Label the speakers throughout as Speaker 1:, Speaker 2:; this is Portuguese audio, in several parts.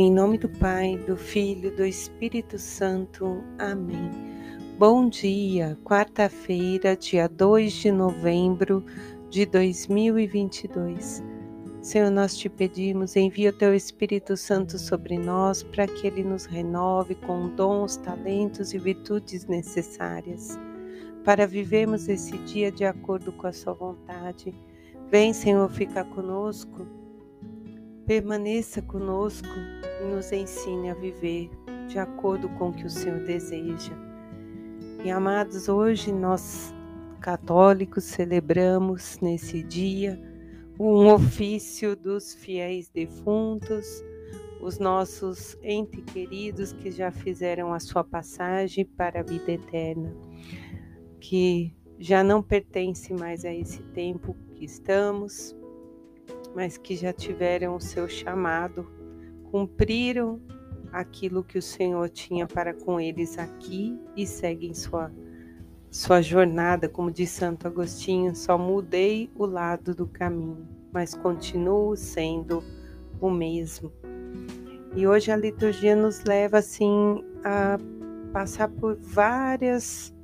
Speaker 1: Em nome do Pai, do Filho, do Espírito Santo. Amém. Bom dia, quarta-feira, dia 2 de novembro de 2022. Senhor, nós te pedimos, envia o teu Espírito Santo sobre nós para que ele nos renove com dons, talentos e virtudes necessárias para vivermos esse dia de acordo com a sua vontade. Vem, Senhor, ficar conosco permaneça conosco e nos ensine a viver de acordo com o que o Senhor deseja. E amados, hoje nós católicos celebramos nesse dia um ofício dos fiéis defuntos, os nossos entes queridos que já fizeram a sua passagem para a vida eterna, que já não pertence mais a esse tempo que estamos, mas que já tiveram o seu chamado, cumpriram aquilo que o Senhor tinha para com eles aqui e seguem sua sua jornada, como diz Santo Agostinho, só mudei o lado do caminho, mas continuo sendo o mesmo. E hoje a liturgia nos leva assim a passar por várias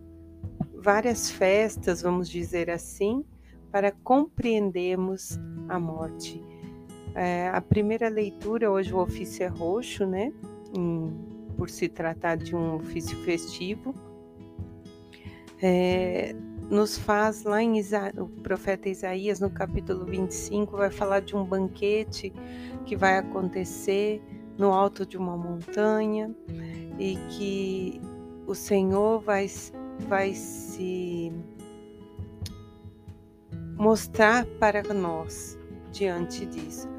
Speaker 1: várias festas, vamos dizer assim, para compreendermos a morte. É, a primeira leitura, hoje o ofício é roxo, né? Em, por se tratar de um ofício festivo. É, nos faz lá em Isa, o profeta Isaías, no capítulo 25, vai falar de um banquete que vai acontecer no alto de uma montanha e que o Senhor vai, vai se mostrar para nós diante disso.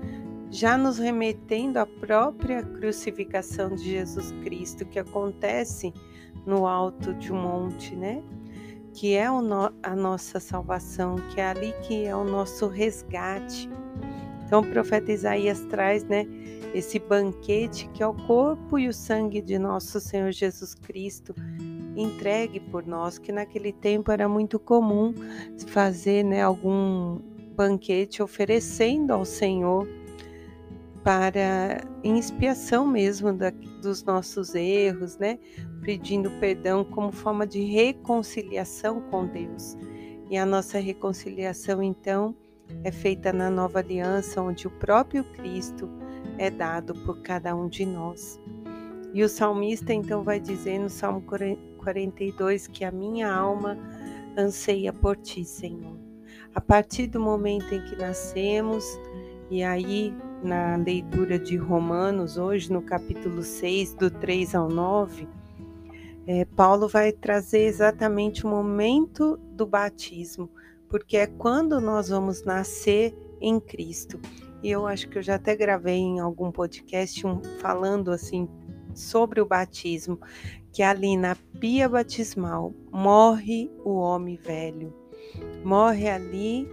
Speaker 1: Já nos remetendo à própria crucificação de Jesus Cristo, que acontece no alto de um monte, né? Que é a nossa salvação, que é ali que é o nosso resgate. Então o profeta Isaías traz, né, esse banquete que é o corpo e o sangue de nosso Senhor Jesus Cristo, entregue por nós, que naquele tempo era muito comum fazer né, algum banquete oferecendo ao Senhor para expiação mesmo da, dos nossos erros, né? Pedindo perdão como forma de reconciliação com Deus. E a nossa reconciliação, então, é feita na nova aliança, onde o próprio Cristo é dado por cada um de nós. E o salmista então vai dizer no Salmo 42 que a minha alma anseia por ti, Senhor. A partir do momento em que nascemos, e aí na leitura de Romanos, hoje no capítulo 6, do 3 ao 9, é, Paulo vai trazer exatamente o momento do batismo, porque é quando nós vamos nascer em Cristo. E eu acho que eu já até gravei em algum podcast um, falando assim sobre o batismo, que ali na pia batismal morre o homem velho. Morre ali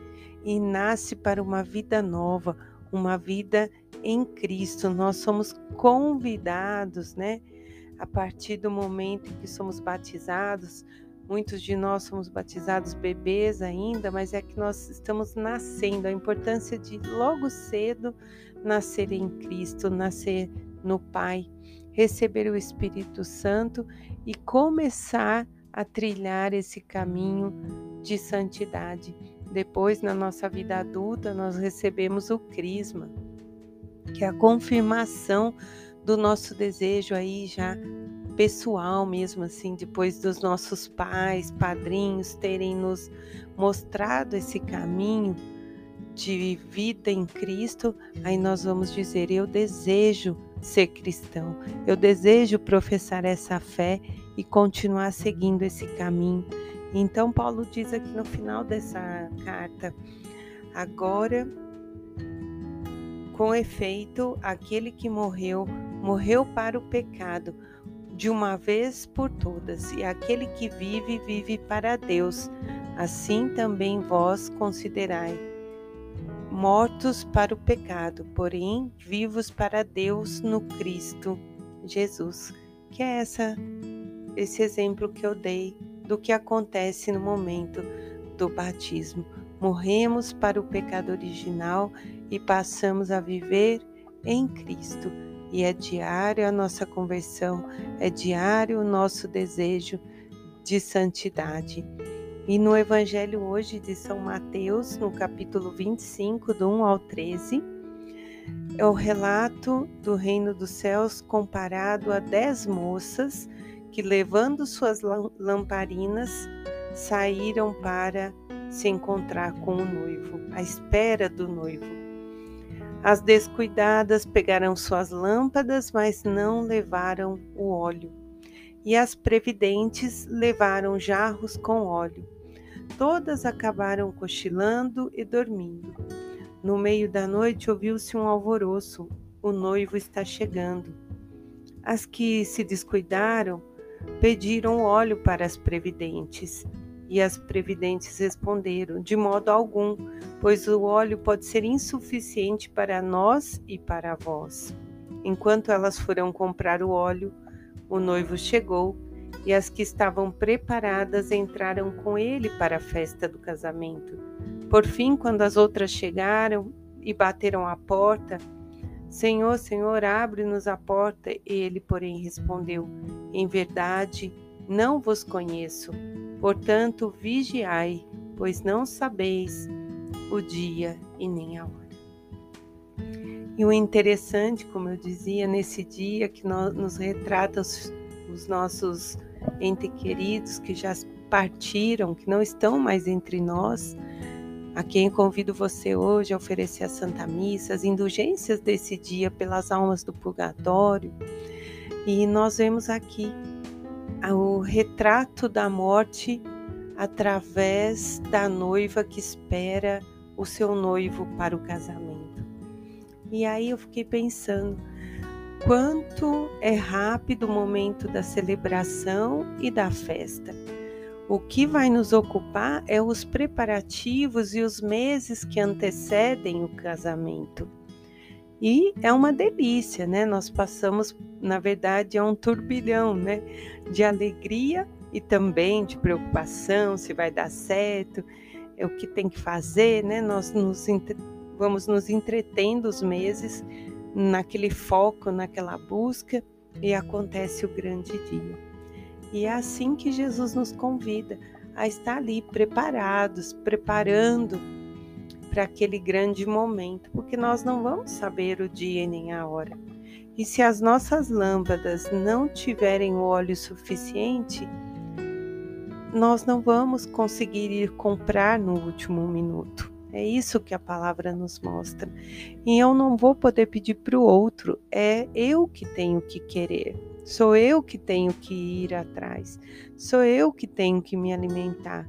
Speaker 1: e nasce para uma vida nova, uma vida em Cristo. Nós somos convidados, né? A partir do momento em que somos batizados, muitos de nós somos batizados bebês ainda, mas é que nós estamos nascendo. A importância de logo cedo nascer em Cristo, nascer no Pai receber o Espírito Santo e começar a trilhar esse caminho de santidade. Depois, na nossa vida adulta, nós recebemos o Crisma, que é a confirmação do nosso desejo aí já pessoal mesmo assim, depois dos nossos pais, padrinhos terem nos mostrado esse caminho de vida em Cristo, aí nós vamos dizer: eu desejo ser cristão. Eu desejo professar essa fé e continuar seguindo esse caminho. Então, Paulo diz aqui no final dessa carta: agora, com efeito, aquele que morreu, morreu para o pecado, de uma vez por todas, e aquele que vive, vive para Deus. Assim também vós considerai mortos para o pecado, porém vivos para Deus no Cristo Jesus. Que é essa esse exemplo que eu dei do que acontece no momento do batismo. Morremos para o pecado original e passamos a viver em Cristo. E é diário a nossa conversão, é diário o nosso desejo de santidade. E no Evangelho hoje de São Mateus, no capítulo 25, do 1 ao 13, é o relato do reino dos céus comparado a dez moças que, levando suas lamparinas, saíram para se encontrar com o noivo, à espera do noivo. As descuidadas pegaram suas lâmpadas, mas não levaram o óleo. E as previdentes levaram jarros com óleo. Todas acabaram cochilando e dormindo. No meio da noite ouviu-se um alvoroço: o noivo está chegando. As que se descuidaram pediram óleo para as previdentes. E as previdentes responderam: De modo algum, pois o óleo pode ser insuficiente para nós e para vós. Enquanto elas foram comprar o óleo, o noivo chegou e as que estavam preparadas entraram com ele para a festa do casamento. Por fim, quando as outras chegaram e bateram à porta, Senhor, Senhor, abre-nos a porta. E ele, porém, respondeu: Em verdade, não vos conheço. Portanto, vigiai, pois não sabeis o dia e nem a hora. E o interessante, como eu dizia, nesse dia que nos retrata os, os nossos entes queridos que já partiram, que não estão mais entre nós, a quem convido você hoje a oferecer a Santa Missa, as indulgências desse dia pelas almas do purgatório. E nós vemos aqui o retrato da morte através da noiva que espera o seu noivo para o casamento. E aí eu fiquei pensando quanto é rápido o momento da celebração e da festa. O que vai nos ocupar é os preparativos e os meses que antecedem o casamento. E é uma delícia, né? Nós passamos, na verdade, é um turbilhão, né? De alegria e também de preocupação, se vai dar certo, é o que tem que fazer, né? Nós nos vamos nos entretendo os meses naquele foco, naquela busca e acontece o grande dia. E é assim que Jesus nos convida a estar ali preparados, preparando para aquele grande momento, porque nós não vamos saber o dia nem a hora. E se as nossas lâmpadas não tiverem óleo suficiente, nós não vamos conseguir ir comprar no último minuto. É isso que a palavra nos mostra. E eu não vou poder pedir para o outro, é eu que tenho que querer. Sou eu que tenho que ir atrás. Sou eu que tenho que me alimentar.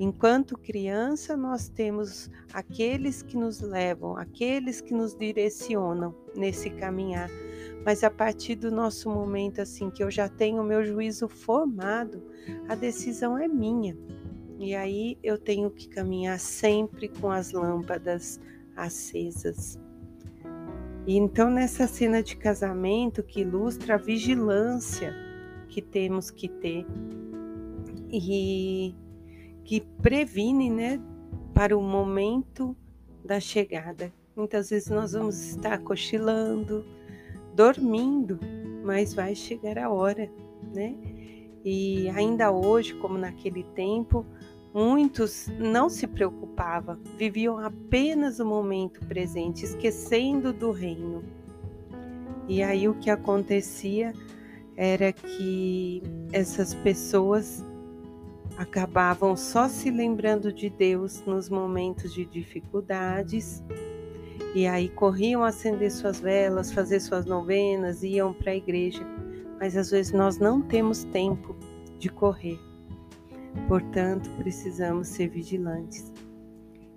Speaker 1: Enquanto criança, nós temos aqueles que nos levam, aqueles que nos direcionam nesse caminhar. Mas a partir do nosso momento, assim, que eu já tenho o meu juízo formado, a decisão é minha. E aí eu tenho que caminhar sempre com as lâmpadas acesas. E então, nessa cena de casamento que ilustra a vigilância que temos que ter e que previne, né, para o momento da chegada. Muitas vezes nós vamos estar cochilando, dormindo, mas vai chegar a hora, né? E ainda hoje, como naquele tempo, muitos não se preocupavam, viviam apenas o momento presente, esquecendo do reino. E aí o que acontecia era que essas pessoas acabavam só se lembrando de Deus nos momentos de dificuldades e aí corriam acender suas velas, fazer suas novenas, iam para a igreja, mas às vezes nós não temos tempo de correr. Portanto, precisamos ser vigilantes.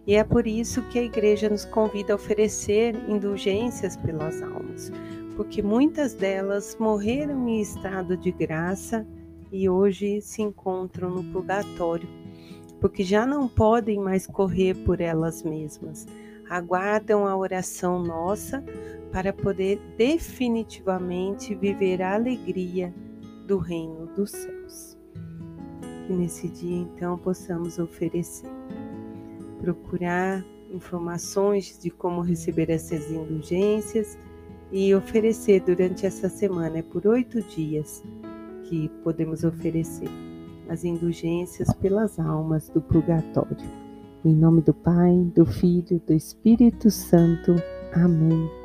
Speaker 1: E é por isso que a igreja nos convida a oferecer indulgências pelas almas, porque muitas delas morreram em estado de graça e hoje se encontram no purgatório, porque já não podem mais correr por elas mesmas. Aguardam a oração nossa para poder definitivamente viver a alegria do reino dos céus. Que nesse dia então possamos oferecer, procurar informações de como receber essas indulgências e oferecer durante essa semana. É por oito dias que podemos oferecer as indulgências pelas almas do purgatório. Em nome do Pai, do Filho, do Espírito Santo. Amém.